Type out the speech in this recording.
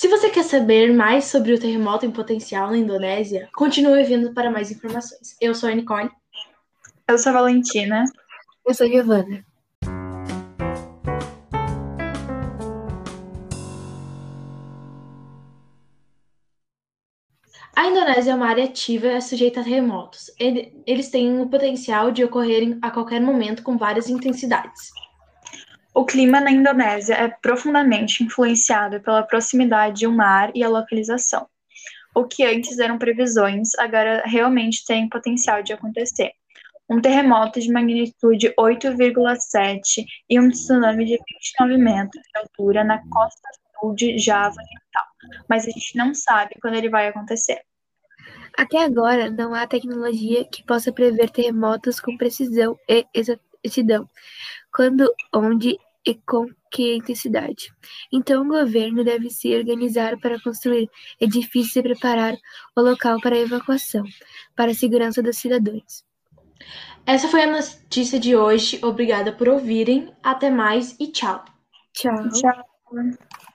Se você quer saber mais sobre o terremoto em potencial na Indonésia, continue vindo para mais informações. Eu sou a Nicole. Eu sou a Valentina. Eu sou a Giovana. A Indonésia é uma área ativa e é sujeita a terremotos. Eles têm o potencial de ocorrerem a qualquer momento com várias intensidades. O clima na Indonésia é profundamente influenciado pela proximidade de um mar e a localização. O que antes eram previsões, agora realmente tem potencial de acontecer. Um terremoto de magnitude 8,7 e um tsunami de 29 metros de altura na costa sul de Java Oriental, mas a gente não sabe quando ele vai acontecer. Até agora, não há tecnologia que possa prever terremotos com precisão e exatidão, quando, onde e com que intensidade. Então, o governo deve se organizar para construir edifícios e preparar o local para a evacuação, para a segurança dos cidadãos. Essa foi a notícia de hoje. Obrigada por ouvirem. Até mais e tchau. Tchau. Tchau.